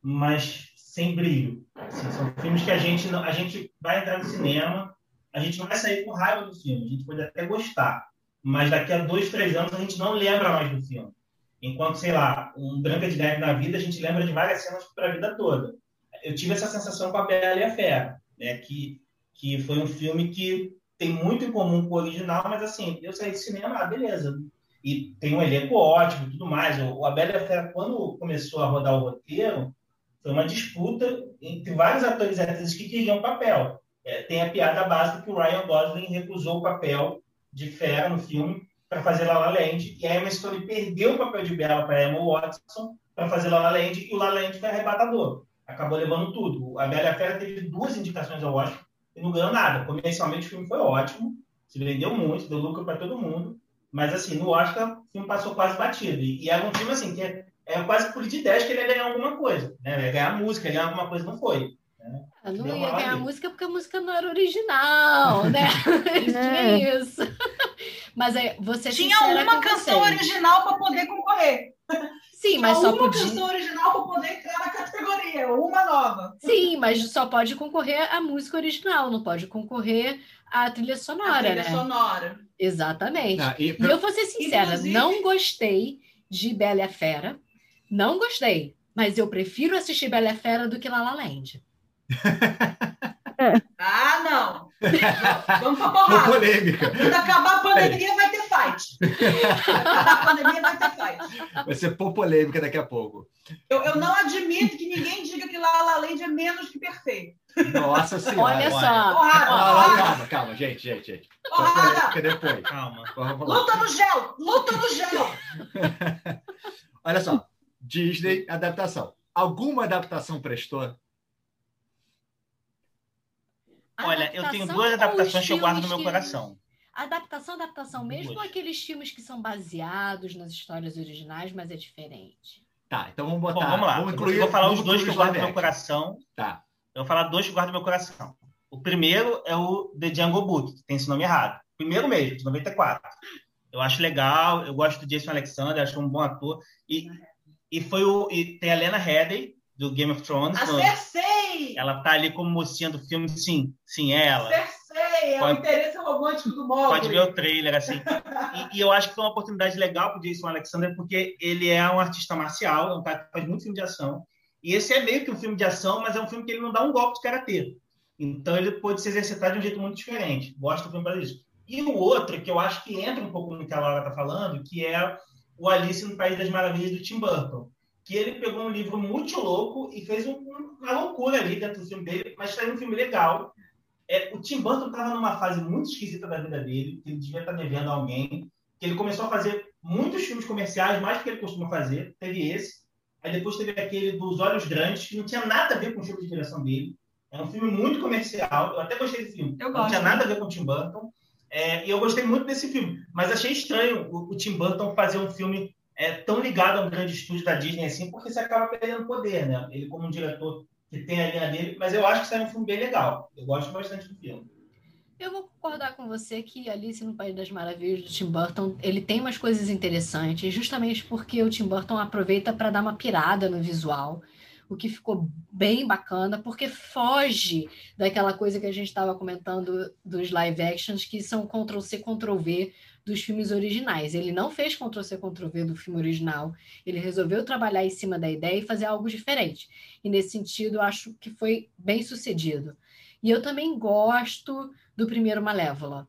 mas sem brilho. Assim, são filmes que a gente, a gente vai entrar no cinema, a gente não vai sair com raiva do filme, a gente pode até gostar, mas daqui a dois, três anos a gente não lembra mais do filme. Enquanto, sei lá, um Branca de Neve na vida, a gente lembra de várias cenas para a vida toda. Eu tive essa sensação com a Bela e a Fera, né? que, que foi um filme que tem muito em comum com o original, mas assim, eu saí do cinema, ah, beleza. e tem um elenco ótimo tudo mais. O, o A Bela e a Fera, quando começou a rodar o roteiro, foi uma disputa entre vários atores e atrizes que queriam papel. É, tem a piada básica que o Ryan Gosling recusou o papel de Fera no filme para fazer La La Land, e a Emma Stone perdeu o papel de Bela para Emma Watson para fazer La La Land, e o La La Land foi arrebatador. Acabou levando tudo. A Bela Fera teve duas indicações ao Oscar e não ganhou nada. Comercialmente o filme foi ótimo, se vendeu muito, deu lucro para todo mundo, mas assim, no Oscar o filme passou quase batido. E, e era um filme assim, que é, é quase por de 10 que ele ia ganhar alguma coisa. Né? Ia ganhar música, ia ganhar alguma coisa, não foi. Né? Eu não ia ganhar ali. música porque a música não era original, (laughs) né? (laughs) Tinha isso. Mas é, você Tinha uma com canção vocês. original para poder concorrer. Sim, Tinha mas só uma podia. canção original para poder entrar na categoria, uma nova. Sim, mas só pode concorrer a música original, não pode concorrer a trilha A sonora, trilha né? sonora. Exatamente. Ah, e E eu vou ser sincera, Inclusive- não gostei de Bela e a Fera. Não gostei. Mas eu prefiro assistir Bela e a Fera do que La La Land. Ah, não. (laughs) Vamos pra Uma porrada. polêmica. Quando acabar a pandemia, vai ter fight. Quando acabar a pandemia, vai ter fight. Vai ser pô polêmica daqui a pouco. Eu, eu não admito que ninguém diga que La La Land é menos que perfeito. Nossa senhora. Olha só. Porrada, Ah, porrada, calma, calma, gente, gente, gente. porrada. Depois. Calma. Vamos lá. Luta no gel, luta no gel. (laughs) Olha só. Disney, adaptação. Alguma adaptação prestou? Olha, eu tenho duas adaptações que eu guardo no meu que- coração. Adaptação, adaptação mesmo, Duas. ou aqueles filmes que são baseados nas histórias originais, mas é diferente? Tá, então vamos botar. Bom, vamos lá. Vamos eu incluir, vou falar os dois que eu guardo no meu coração. Tá. Eu vou falar dois que eu guardo no meu coração. O primeiro é o The Jungle Book, que tem esse nome errado. Primeiro mesmo, de 94. Eu acho legal, eu gosto do Jason Alexander, acho um bom ator. E, e foi o. E tem a Lena Headey, do Game of Thrones. A Cersei. ela tá ali como mocinha do filme, sim, sim, é ela. Cersei, é o Pode- interesse romântico do Mogli. Pode ver o trailer, assim. E, e eu acho que foi uma oportunidade legal pro Jason Alexander, porque ele é um artista marcial, é um cara que faz muito filme de ação. E esse é meio que um filme de ação, mas é um filme que ele não dá um golpe de karatê. Então ele pode se exercitar de um jeito muito diferente. Gosto do filme para isso. E o outro, que eu acho que entra um pouco no que a Laura tá falando, que é o Alice no País das Maravilhas, do Tim Burton. Que ele pegou um livro muito louco e fez um- uma loucura ali dentro do filme dele, mas fez um filme legal. É, o Tim Burton estava numa fase muito esquisita da vida dele, que ele devia estar devendo a alguém, que ele começou a fazer muitos filmes comerciais, mais do que ele costuma fazer. Teve esse. Aí depois teve aquele dos Olhos Grandes, que não tinha nada a ver com o filme de direção dele. É um filme muito comercial. Eu até gostei desse filme. Eu não gosto. tinha nada a ver com o Tim Burton. É, e eu gostei muito desse filme. Mas achei estranho o, o Tim Burton fazer um filme é, tão ligado a um grande estúdio da Disney assim, porque você acaba perdendo poder, né? Ele como um diretor que tem a linha dele, mas eu acho que é um filme bem legal. Eu gosto bastante do filme. Eu vou concordar com você que Alice no País das Maravilhas do Tim Burton, ele tem umas coisas interessantes, justamente porque o Tim Burton aproveita para dar uma pirada no visual, o que ficou bem bacana, porque foge daquela coisa que a gente estava comentando dos live actions, que são Ctrl-C, Ctrl-V dos filmes originais. Ele não fez Ctrl-C, Ctrl-V do filme original, ele resolveu trabalhar em cima da ideia e fazer algo diferente. E nesse sentido, acho que foi bem sucedido. E eu também gosto do primeiro Malévola.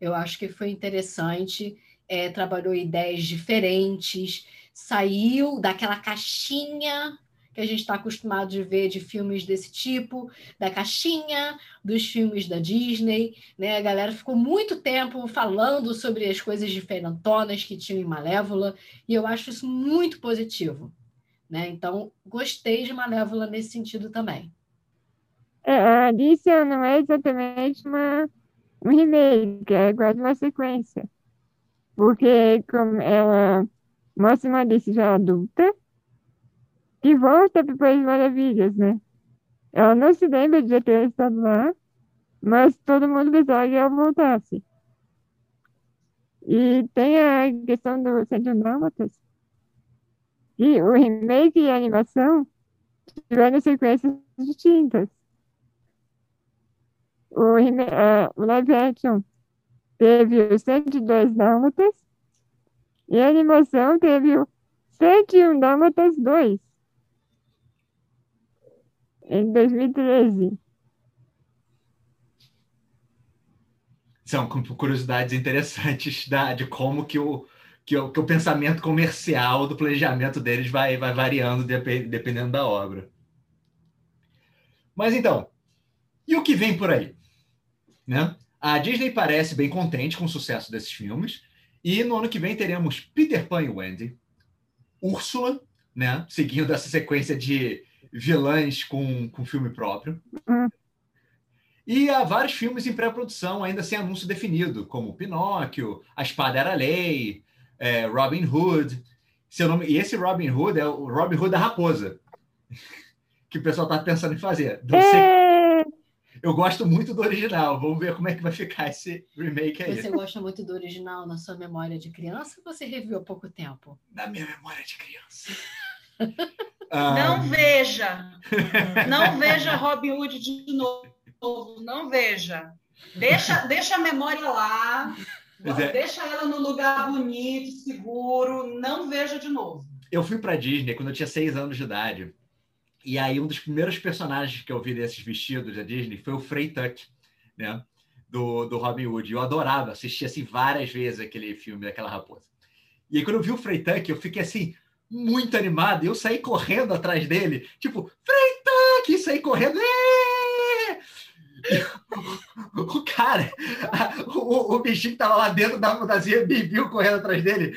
Eu acho que foi interessante, é, trabalhou ideias diferentes, saiu daquela caixinha que a gente está acostumado de ver de filmes desse tipo, da caixinha dos filmes da Disney, né? A galera ficou muito tempo falando sobre as coisas diferentonas que tinham em Malévola, e eu acho isso muito positivo, né? Então, gostei de Malévola nesse sentido também. É, a Alice não é exatamente uma, um remake, é quase uma sequência. Porque como ela mostra uma Alice já adulta que volta para o País Maravilhas, né? Ela não se lembra de ter estado lá, mas todo mundo pensava que ela voltasse. E tem a questão do 101 Dálmatas, e o remake e a animação tiveram sequências distintas. O, ah, o live action teve o 102 Dálmatas e a animação teve o 101 Dálmatas 2 em 2013. São cu- curiosidades interessantes da, de como que o, que, o, que o pensamento comercial do planejamento deles vai, vai variando depe- dependendo da obra. Mas então, e o que vem por aí? Né? A Disney parece bem contente com o sucesso desses filmes, e no ano que vem teremos Peter Pan e Wendy, Úrsula, né? seguindo essa sequência de vilãs com, com filme próprio. Hum. E há vários filmes em pré-produção, ainda sem anúncio definido, como Pinóquio, A Espada Era a Lei, é, Robin Hood. Seu nome, e esse Robin Hood é o Robin Hood da Raposa, (laughs) que o pessoal está pensando em fazer. Não sei- eu gosto muito do original, vamos ver como é que vai ficar esse remake aí. Você gosta muito do original na sua memória de criança ou você reviu há pouco tempo? Na minha memória de criança. (laughs) Ah, Não veja. (laughs) Não veja Robin Hood de novo. Não veja. Deixa, deixa a memória lá. É- Deixa ela no lugar bonito, seguro. Não veja de novo. eu fui pra Disney quando eu tinha seis anos de idade. E aí, um dos primeiros personagens que eu vi desses vestidos da Disney foi o Frey Tuck, né? Do, do Robin Hood. Eu adorava, assisti assim várias vezes aquele filme daquela raposa. E aí, quando eu vi o Frey Tuck, eu fiquei assim, muito animado. Eu saí correndo atrás dele, tipo, Frey Tuck! E saí correndo. "É!" (laughs) O cara, o, o bichinho que tava lá dentro da fantasia me viu correndo atrás dele,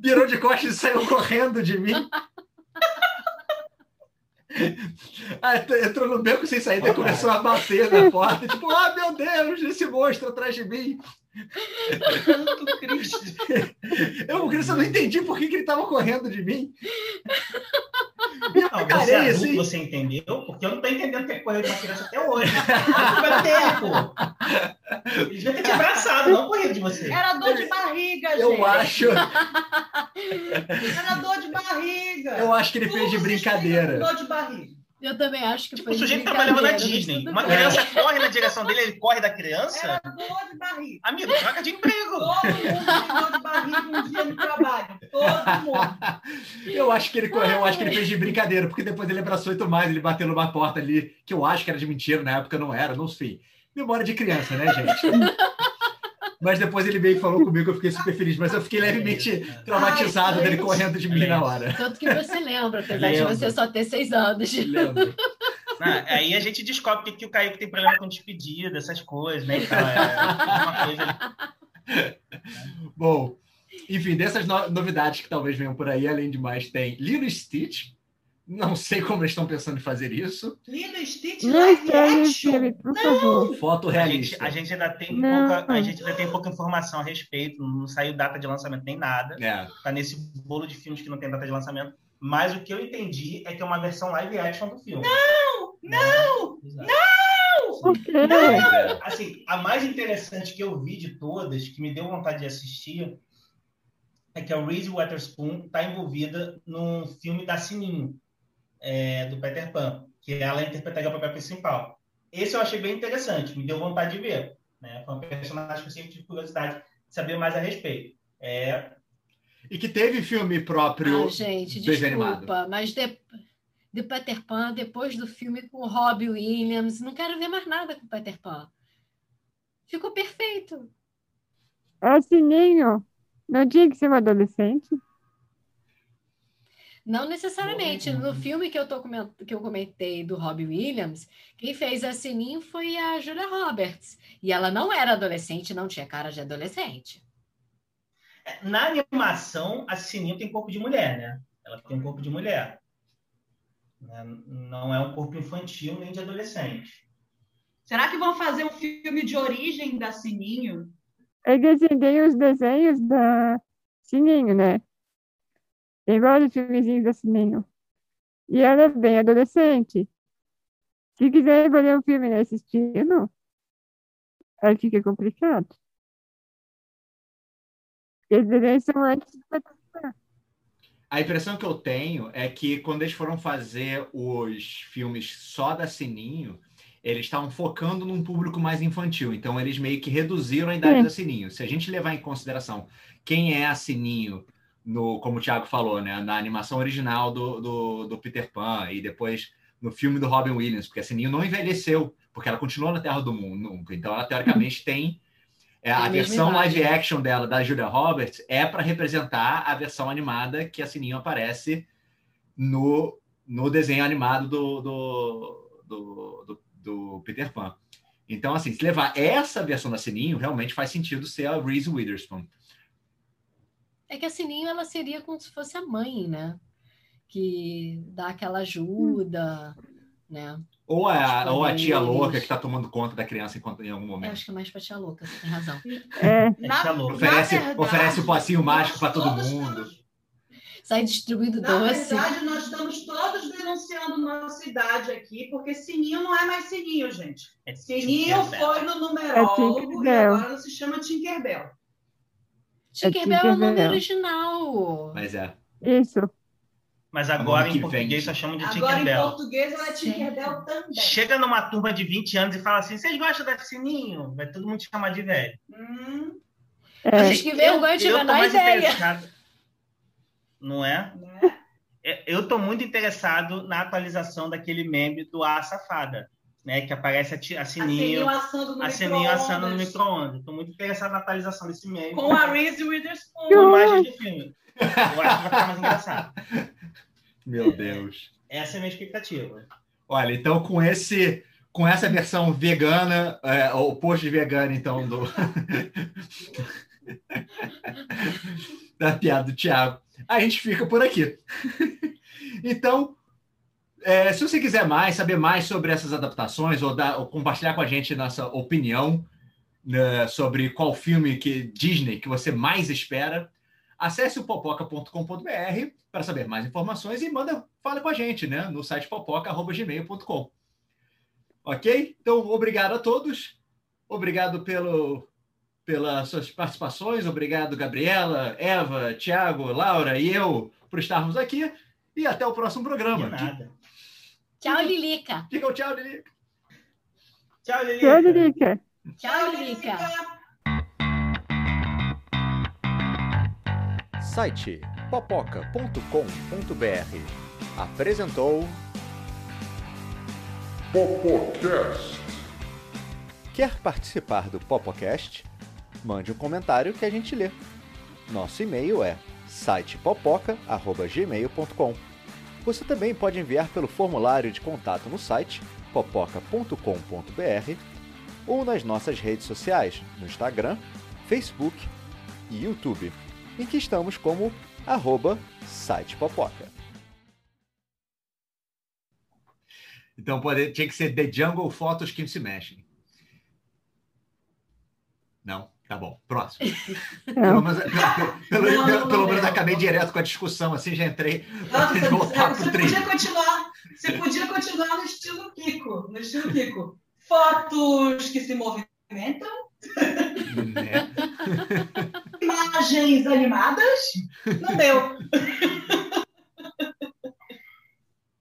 virou de costas e saiu correndo de mim. (laughs) Ent- entrou no beco sem saída e começou a bater na porta, tipo, ah, meu Deus, esse monstro atrás de mim. (laughs) Cristo. Eu, Cristo, eu não entendi por que, que ele tava correndo de mim. Não, você é adulto, assim. você entendeu? Porque eu não tô entendendo ter corrido com uma criança até hoje. Não tempo. Ele devia ter te abraçado, não corrido de você. Era dor de barriga, gente. Eu acho, Era dor de barriga. eu acho que ele fez de Tudo se explica brincadeira. Dor de barriga. Eu também acho que Tipo, foi o sujeito trabalhava na Disney. Uma bem. criança corre na direção dele, ele corre da criança. Era dor de barriga. Amigo, troca de emprego. Todo mundo tem dor de barriga um dia no trabalho. Todo mundo. Eu acho que ele correu, eu acho que ele fez de brincadeira, porque depois ele abraçou e tudo mais, ele bateu numa porta ali, que eu acho que era de mentira, na época não era, não sei. Memória de criança, né, gente? (laughs) Mas depois ele veio e falou comigo, eu fiquei super feliz, mas eu fiquei levemente (laughs) traumatizado Ai, dele correndo de mim na hora. Tanto que você lembra, apesar de você só ter seis anos. Lembro. (laughs) Ah, aí a gente descobre que, que o Kaique tem problema com despedida, essas coisas, né? Então, é uma coisa. Bom, enfim, dessas no- novidades que talvez venham por aí, além de mais, tem Lilo e Stitch. Não sei como eles estão pensando em fazer isso. Lilo Stitch não live action. por favor. Foto A gente, realista. a gente ainda tem Não. pouca, a gente ainda tem pouca informação a respeito, não saiu data de lançamento nem nada. É. Tá nesse bolo de filmes que não tem data de lançamento. Mas o que eu entendi é que é uma versão live action do filme. Não! Não! Não! Por quê? Assim, a mais interessante que eu vi de todas, que me deu vontade de assistir, é que a Reese Witherspoon está envolvida num filme da Sininho, é, do Peter Pan, que ela interpretaria o papel principal. Esse eu achei bem interessante, me deu vontade de ver. Né? Foi um personagem que eu sempre tive curiosidade de saber mais a respeito. É, E que teve filme próprio. Ah, gente, desculpa, mas de, de Peter Pan, depois do filme com o Robbie Williams, não quero ver mais nada com Peter Pan. Ficou perfeito. É sininho. Não tinha que ser um adolescente? Não necessariamente. No filme que eu, tô coment... que eu comentei do Robbie Williams, quem fez a Sininho foi a Julia Roberts. E ela não era adolescente, não tinha cara de adolescente. na animação, a Sininho tem corpo de mulher, né? Ela tem um corpo de mulher. Né? Não é um corpo infantil nem de adolescente. Será que vão fazer um filme de origem da Sininho? É que assim, tem os desenhos da Sininho, né? Tem vários filmezinhos da Sininho. E ela é bem adolescente. Se quiser escolher um filme nesse estilo, aí fica complicado. Desenhos são antes Pan. A impressão que eu tenho é que quando eles foram fazer os filmes só da Sininho, eles estavam focando num público mais infantil. Então, eles meio que reduziram a idade Sim. da Sininho. Se a gente levar em consideração quem é a Sininho, no, como o Thiago falou, né, na animação original do, do, do Peter Pan e depois no filme do Robin Williams, porque a Sininho não envelheceu, porque ela continuou na Terra do Mundo. Então, ela teoricamente (laughs) tem É a versão live action dela, da Julia Roberts, é para representar a versão animada que a Sininho aparece no, no desenho animado do, do, do, do- do Peter Pan. Então, assim, se levar essa versão da Sininho, realmente faz sentido ser a Reese Witherspoon. É que a Sininho ela seria como se fosse a mãe, né? Que dá aquela ajuda, né? Ou a, Os ou a tia louca que está tomando conta da criança enquanto, em algum Eu momento. acho que é mais pra tia louca, você tem razão. É, Na, Tá louco. Oferece, na verdade, oferece o passinho mágico para todo mundo. estamos- Sai distribuindo Na doce. verdade, nós estamos todos denunciando nossa idade aqui, porque Sininho não é mais Sininho, gente. É Sininho foi no numerólogo e Tinkerbell. agora não se chama Tinkerbell. Tinkerbell é o nome Tinkerbell. original. Mas é. isso. Mas agora em português só chamam de Agora em Tinkerbell. português ela é Tinkerbell também. Chega numa turma de 20 anos e fala assim: vocês gostam da Sininho? Vai todo mundo te chamar de velho. Hum, É, Mas que vergonha de mais ideia. interessado. Não é? né? É, Eu tô muito interessado na atualização daquele meme do A Safada, né? Que aparece a, a A Sininho, Sininho assando no a Sininho assando no micro-ondas. Tô muito interessado na atualização desse meme. Com a Reese Witherspoon. com imagem de filme. Eu acho que vai ficar mais engraçado. (laughs) Meu Deus. Essa é a minha expectativa. Olha, então com esse com essa versão vegana, é, o post de vegana, então, do (laughs) da piada do Thiago, a gente fica por aqui. então, é, se você quiser mais, saber mais sobre essas adaptações ou, ou compartilhar com a gente nossa opinião né, sobre qual filme que Disney que você mais espera, acesse o popoca.com.br para saber mais informações e manda, fala com a gente, né, no site popoca@gmail.com. OK? Então, obrigado a todos. Obrigado pelo pelas suas participações, obrigado Gabriela, Eva, Thiago, Laura e eu por estarmos aqui e até o próximo De programa. nada. Tchau, Lilica. Diga o tchau, Lili. Tchau, Lili. Tchau, Lilica. Tchau, Lilica. Site popoca.com.br apresentou Popocast. Quer participar do Popocast? Mande um comentário que a gente lê. Nosso e-mail é sitepopoca@gmail.com. Você também pode enviar pelo formulário de contato no site popoca.com.br ou nas nossas redes sociais, no Instagram, Facebook e YouTube, em que estamos como arroba sitepopoca. Então pode, tinha que ser The Jungle Fotos que se mexem. Não? Tá bom. Próximo. (laughs) Pelo Não. menos, pelo, pelo- Não, pelo- não, pelo não, menos não. acabei direto com a discussão, assim já entrei. Vamos você, voltar você pro podia continuar, você podia continuar no estilo Kiko, no estilo Kiko. Fotos que se movimentam, Né? (laughs) imagens animadas, não deu. (laughs)